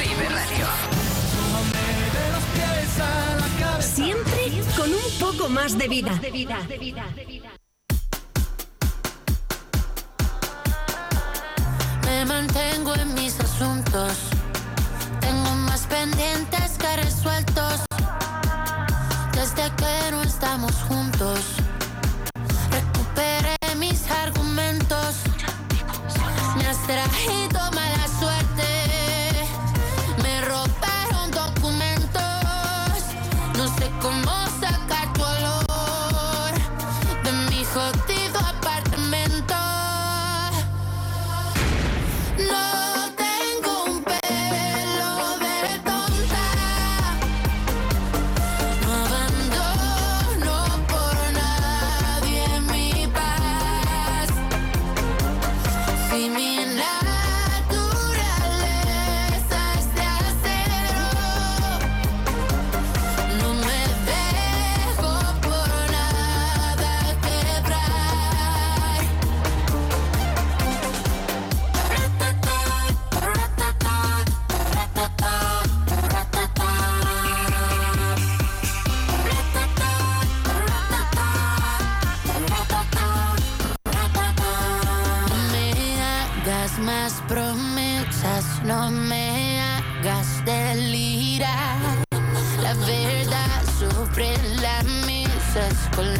Vive Radio. Siempre con un poco más de vida.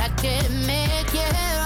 Es con la que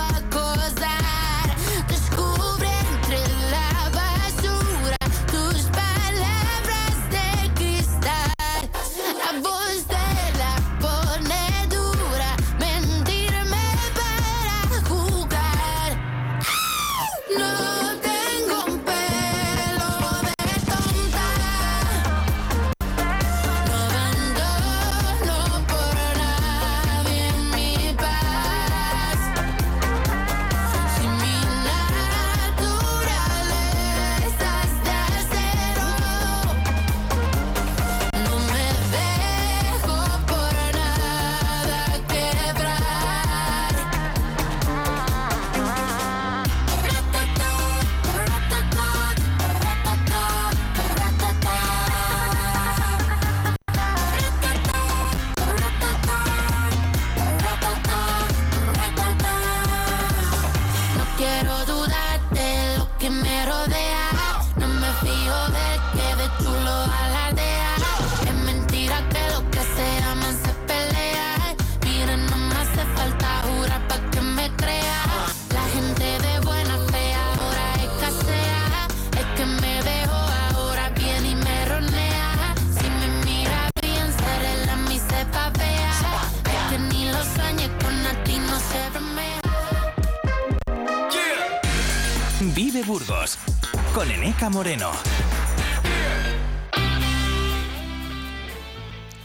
Moreno.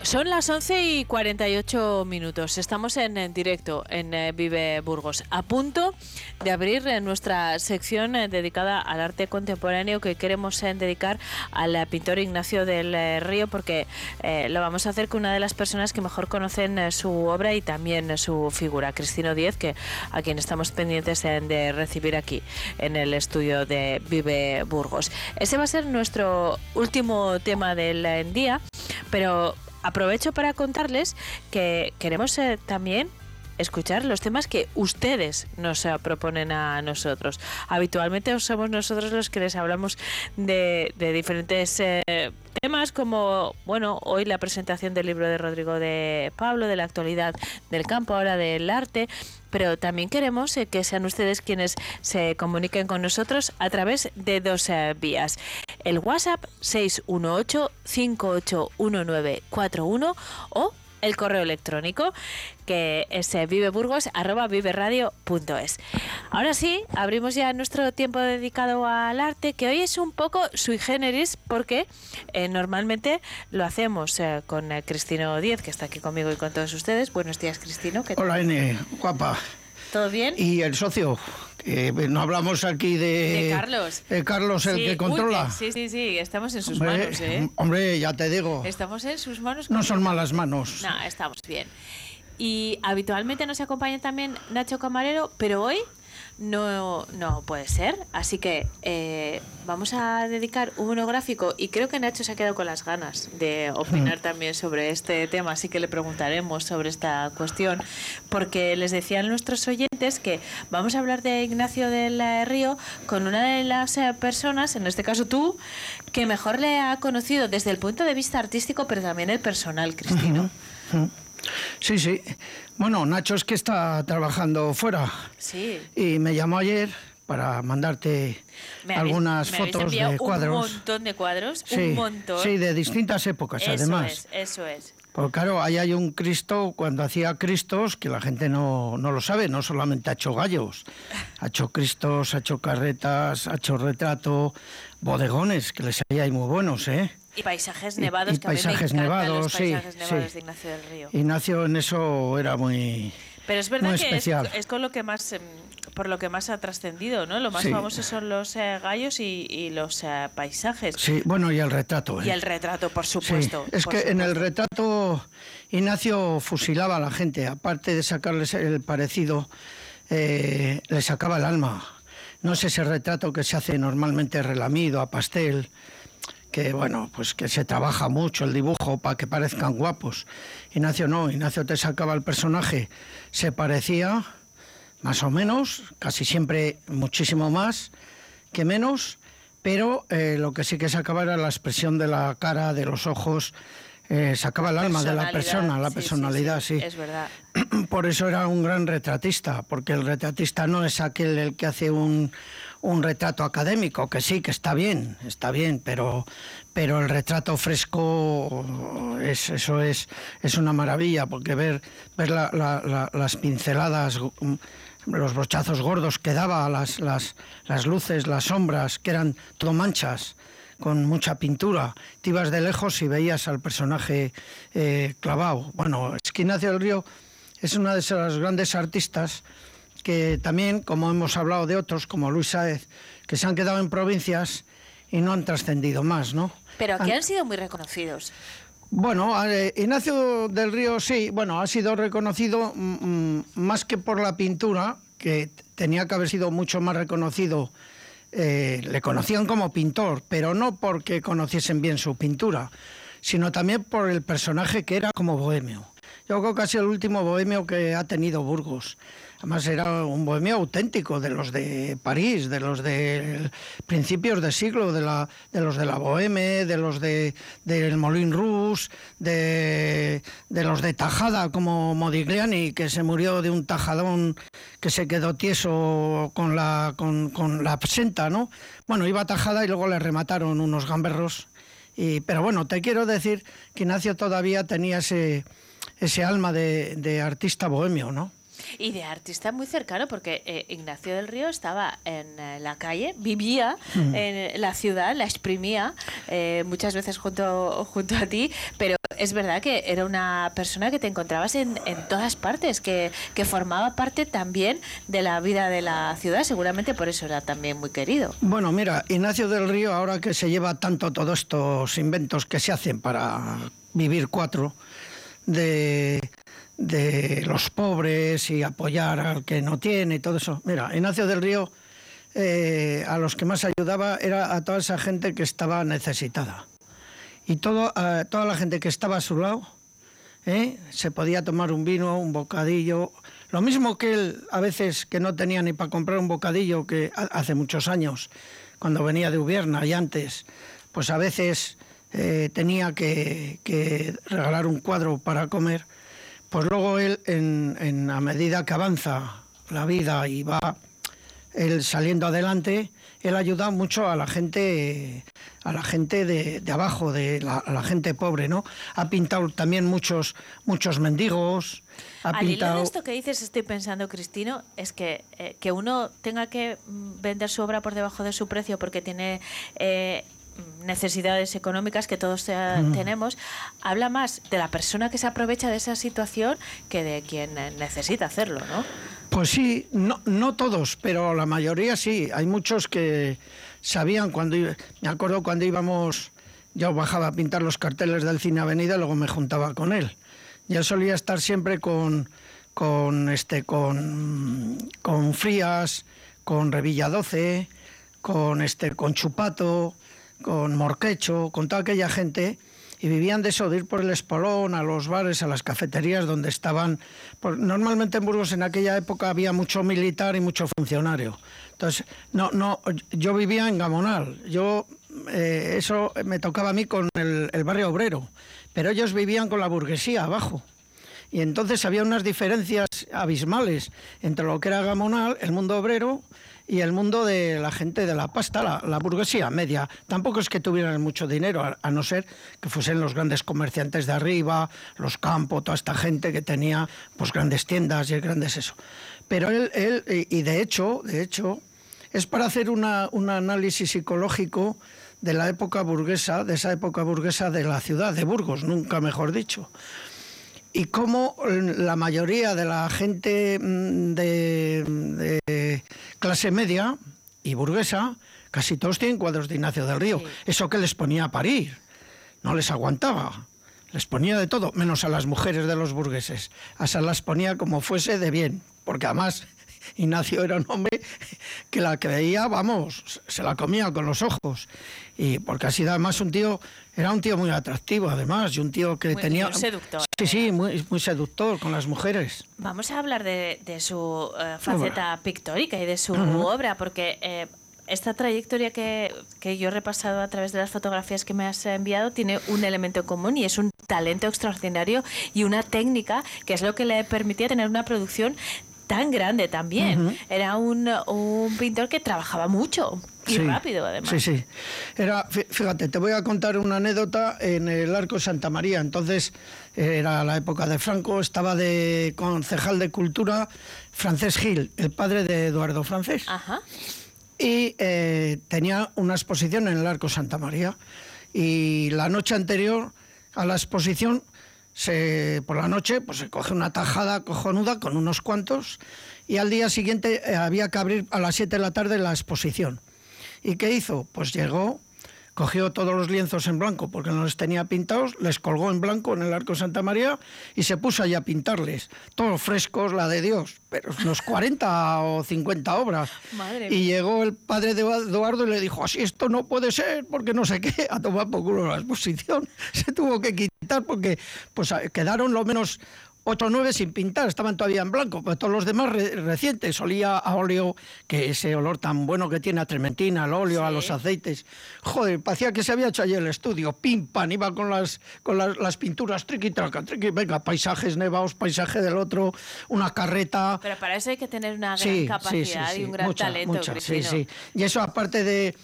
Son las 11 y 48 minutos. Estamos en, directo en eh, Vive Burgos, a punto de abrir eh, nuestra sección eh, dedicada al arte contemporáneo que queremos eh, dedicar al pintor Ignacio del Río, porque lo vamos a hacer con una de las personas que mejor conocen su obra y también su figura, Cristino Diez, que a quien estamos pendientes de recibir aquí en el estudio de Vive Burgos. Ese va a ser nuestro último tema del día, pero aprovecho para contarles que queremos eh, también escuchar los temas que ustedes nos eh, proponen a nosotros. Habitualmente somos nosotros los que les hablamos de, diferentes eh, temas como, bueno, hoy la presentación del libro de Rodrigo de Pablo, de la actualidad del campo, ahora del arte, pero también queremos eh, que sean ustedes quienes se comuniquen con nosotros a través de dos vías. El WhatsApp 618-581941 o el correo electrónico que es eh, viveburgos.viveradio.es. Ahora sí, abrimos ya nuestro tiempo dedicado al arte, que hoy es un poco sui generis porque eh, normalmente lo hacemos eh, con eh, Cristino Díez, que está aquí conmigo y con todos ustedes. Buenos días, Cristino. ¿qué tal? Hola N, guapa. ¿Todo bien? Y el socio, que no hablamos aquí de... De Carlos. Carlos, el Sí, que controla. sí, sí, sí, estamos en sus Hombre, manos, ¿eh? hombre, ya te digo, Estamos en sus manos. no son malas manos. No, estamos bien. Y habitualmente nos acompaña también Nacho Camarero, pero hoy no, no puede ser. Así que eh, vamos a dedicar un monográfico y creo que Nacho se ha quedado con las ganas de opinar también sobre este tema, así que le preguntaremos sobre esta cuestión, porque les decían nuestros oyentes que vamos a hablar de Ignacio del Río con una de las eh, personas, en este caso tú, que mejor le ha conocido desde el punto de vista artístico, pero también el personal, Cristino. Mm. Sí, sí. Bueno, Nacho es que está trabajando fuera Sí. y me llamó ayer para mandarte Me habéis- algunas me fotos de cuadros. Un montón de cuadros, Sí, un montón. sí, de distintas épocas, eso además. Es, eso es. Porque claro, ahí hay un Cristo, cuando hacía Cristos, que la gente no, no lo sabe, no solamente ha hecho gallos, ha hecho Cristos, ha hecho carretas, ha hecho retrato, bodegones, que les hay ahí muy buenos, ¿eh? Y paisajes nevados, y que a mí me paisajes encantan nevados, los sí, paisajes sí. nevados de Ignacio del Río. Ignacio en eso era muy... Pero es verdad muy que es, con lo que más, em, por lo que más ha trascendido, ¿no? Lo más Sí. famoso son los eh, gallos y, y los eh, paisajes. Sí, bueno, y el retrato. ¿eh? Y el retrato, por supuesto. es por que en el retrato Ignacio fusilaba a la gente, aparte de sacarles el parecido, eh, le sacaba el alma. No es ese retrato que se hace normalmente relamido, a pastel, que bueno, pues que se trabaja mucho el dibujo para que parezcan guapos. Ignacio no, Ignacio te sacaba el personaje, se parecía más o menos, casi siempre muchísimo más que menos, pero eh, lo que sí que sacaba era la expresión de la cara, de los ojos, eh, sacaba el alma de la persona, la sí, sí, personalidad, sí, sí. Es verdad. Por eso era un gran retratista, porque el retratista no es aquel el que hace un, un retrato académico, que sí, que está bien, está bien, pero, pero el retrato fresco, es, eso es, es una maravilla, porque ver, ver la- la- la- las pinceladas, los brochazos gordos que daba, las, las, las luces, las sombras, que eran todo manchas, con mucha pintura. Te ibas de lejos y veías al personaje eh, clavado. Bueno, es que Ignacio del Río es una de esas grandes artistas que también, como hemos hablado de otros, como Luis Sáez, que se han quedado en provincias y no han trascendido más, ¿no? Pero aquí Han- han sido muy reconocidos. bueno, eh, Ignacio del Río sí, bueno, ha sido reconocido mm, mm, más que por la pintura, que tenía que haber sido mucho más reconocido. eh, le conocían como pintor, pero no porque conociesen bien su pintura, sino también por el personaje que era como bohemio. Yo creo que ha sido el último bohemio que ha tenido Burgos. Además era un bohemio auténtico, de los de París, de los de principios de siglo, de, los de la Boheme, de los de, del Molin Rouge, de, los de Tajada, como Modigliani, que se murió de un tajadón que se quedó tieso con la, con, la absenta, ¿no? Bueno, iba a Tajada y luego le remataron unos gamberros. Pero bueno, te quiero decir que Ignacio todavía tenía ese, alma de artista bohemio, ¿no? Y de artista muy cercano, porque eh, Ignacio del Río estaba en eh, la calle, vivía Mm. en la ciudad, la exprimía eh, muchas veces junto, junto a ti, pero es verdad que era una persona que te encontrabas en, en todas partes, que, que formaba parte también de la vida de la ciudad, seguramente por eso era también muy querido. Bueno, mira, Ignacio del Río, ahora que se lleva tanto todos estos inventos que se hacen para vivir cuatro, de, de los pobres y apoyar al que no tiene y todo eso. Mira, Ignacio del Río eh, a los que más ayudaba era a toda esa gente que estaba necesitada. Y todo, a toda la gente que estaba a su lado ¿eh? se podía tomar un vino, un bocadillo. Lo mismo que él, a veces que no tenía ni para comprar un bocadillo, que ha- hace muchos años, cuando venía de Ubierna y antes, pues a veces eh, tenía que, que regalar un cuadro para comer. Pues luego él, en, en- a medida que avanza la vida y va él saliendo adelante, él ha ayudado mucho a la gente, a la gente de, de abajo, de la, a la gente pobre, ¿no? Ha pintado también muchos, muchos mendigos, ha Al hilo pintado... de esto que dices, estoy pensando, Cristino, es que, eh, que uno tenga que vender su obra por debajo de su precio porque tiene eh, necesidades económicas que todos Mm. tenemos, habla más de la persona que se aprovecha de esa situación que de quien eh, necesita hacerlo, ¿no? Pues sí, no, no todos, pero la mayoría sí. Hay muchos que sabían cuando... Me acuerdo cuando íbamos... Yo bajaba a pintar los carteles del Cine Avenida luego me juntaba con él. Y él solía estar siempre con, con, este, con, con Frías, con Revilla 12, con, este, con Chupato, con Morquecho, con toda aquella gente y vivían de eso, de ir por el espolón, a los bares, a las cafeterías donde estaban. pues, normalmente en Burgos en aquella época había mucho militar y mucho funcionario. Entonces, no, no, yo vivía en Gamonal. Yo eh, eso me tocaba a mí con el, el barrio obrero, pero ellos vivían con la burguesía abajo. Y entonces había unas diferencias abismales entre lo que era Gamonal, el mundo obrero, y el mundo de la gente de la pasta, la, burguesía media. Tampoco es que tuvieran mucho dinero, a, no ser que fuesen los grandes comerciantes de arriba, los campos, toda esta gente que tenía pues grandes tiendas y grandes eso. Pero él, él y y de hecho, de hecho, es para hacer una- un análisis psicológico de la época burguesa, de esa época burguesa de la ciudad, de Burgos, nunca mejor dicho y cómo la mayoría de la gente mm, de, de clase media y burguesa, casi todos tienen cuadros de Ignacio del Río. Eso que les ponía a parir, no les aguantaba. Les ponía de todo, menos a las mujeres de los burgueses. A esas las ponía como fuese de bien, porque además Ignacio era un hombre que la veía, vamos, se la comía con los ojos. Y porque ha sido además un tío, era un tío muy atractivo además, y un tío que Muy- tenía... muy seductor. Sí, sí, muy, muy seductor con las mujeres. Vamos a hablar de, de su eh, faceta pictórica y de su obra, porque eh, esta trayectoria que, que yo he repasado a través de las fotografías que me has enviado tiene un elemento en común y es un talento extraordinario y una técnica que es lo que le permitía tener una producción tan grande también. Era un, un pintor que trabajaba mucho y Sí, rápido además. Sí, sí. Era, fí- fíjate, te voy a contar una anécdota en el Arco Santa María. Entonces, era la época de Franco, estaba de concejal de Cultura Francés Gil, el padre de Eduardo Francés. Ajá. y eh, tenía una exposición en el Arco Santa María. Y la noche anterior a la exposición, se, por la noche, pues se coge una tajada cojonuda con unos cuantos y al día siguiente eh, había que abrir a las 7 de la tarde la exposición. ¿Y qué hizo? Pues llegó, cogió todos los lienzos en blanco porque no los tenía pintados, les colgó en blanco en el Arco Santa María y se puso allí a pintarles. Todos frescos, la de Dios, pero unos 40 o 50 obras. Madre Y mía. llegó el padre de Eduardo y le dijo, así esto no puede ser, porque no sé qué, a tomar por culo la exposición. Se tuvo que quitar porque pues, quedaron lo menos ocho o nueve sin pintar, estaban todavía en blanco, pero todos los demás re- recientes, olía a óleo, que ese olor tan bueno que tiene a trementina, al óleo, a los aceites. Joder, parecía que se había hecho allí el estudio, pim, pam, iba con las, con las, las pinturas, triqui, traca, triqui, venga, paisajes nevados, paisaje del otro, una carreta, Pero para eso hay que tener una gran Sí, capacidad sí, y un gran mucha, talento, mucha, sí, sí. Y eso aparte de,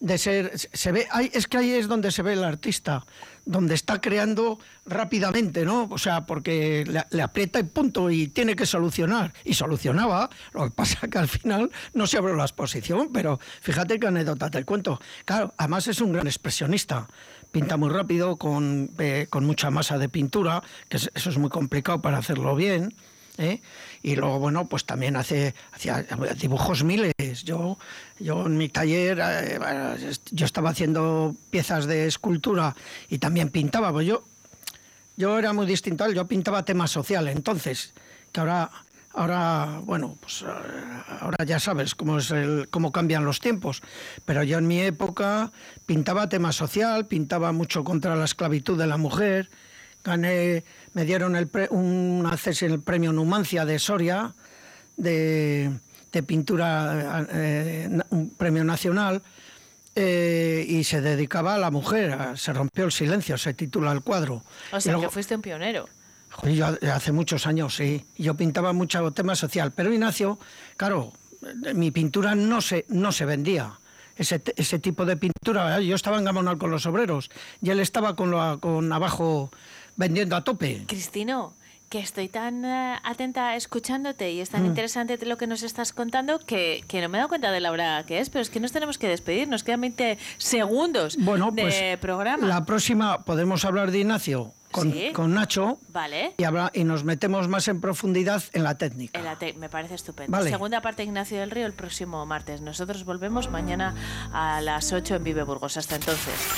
de ser, se ve, es que ahí es donde se ve el artista, donde está creando rápidamente, ¿no? O sea, porque le, aprieta y punto, y tiene que solucionar. Y solucionaba, lo que pasa que al final no se abrió la exposición, pero fíjate qué anécdota te cuento. Claro, además es un gran expresionista. Pinta muy rápido, con, eh, con mucha masa de pintura, que es- eso es muy complicado para hacerlo bien. ¿Eh? Y luego, bueno, pues también hace hacía dibujos miles. Yo, yo en mi taller, eh, bueno, yo estaba haciendo piezas de escultura y también pintaba. Pues yo, yo era muy distinto a él, yo pintaba temas sociales. Entonces, que ahora, ahora bueno, pues eh, ahora ya sabes cómo, es el, cómo cambian los tiempos. Pero yo en mi época pintaba tema social, pintaba mucho contra la esclavitud de la mujer. Gané, me dieron el pre- un acceso en el premio Numancia de Soria, de, de pintura, eh, un premio nacional, eh, y se dedicaba a la mujer. a- se rompió el silencio, se titula el cuadro. O sea, luego- que fuiste un pionero. Yo ha- hace muchos años, sí. Yo pintaba mucho tema social, pero Ignacio, claro, eh, mi pintura no se, no se vendía. ese, ese tipo de pintura. Yo estaba en Gamonal con los obreros y él estaba con, lo, con abajo vendiendo a tope. Cristino, que estoy tan eh, atenta escuchándote y es tan Mm. interesante lo que nos estás contando que, que no me he dado cuenta de la hora que es, pero es que nos tenemos que despedir, nos quedan 20 segundos Bueno, de pues programa. la próxima podemos hablar de Ignacio con, Sí. con Nacho Vale. y, habla- y nos metemos más en profundidad en la técnica. En la te- me parece estupendo. Vale. Segunda parte Ignacio del Río el próximo martes. Nosotros volvemos mañana a las 8 en Vive Burgos. Hasta entonces.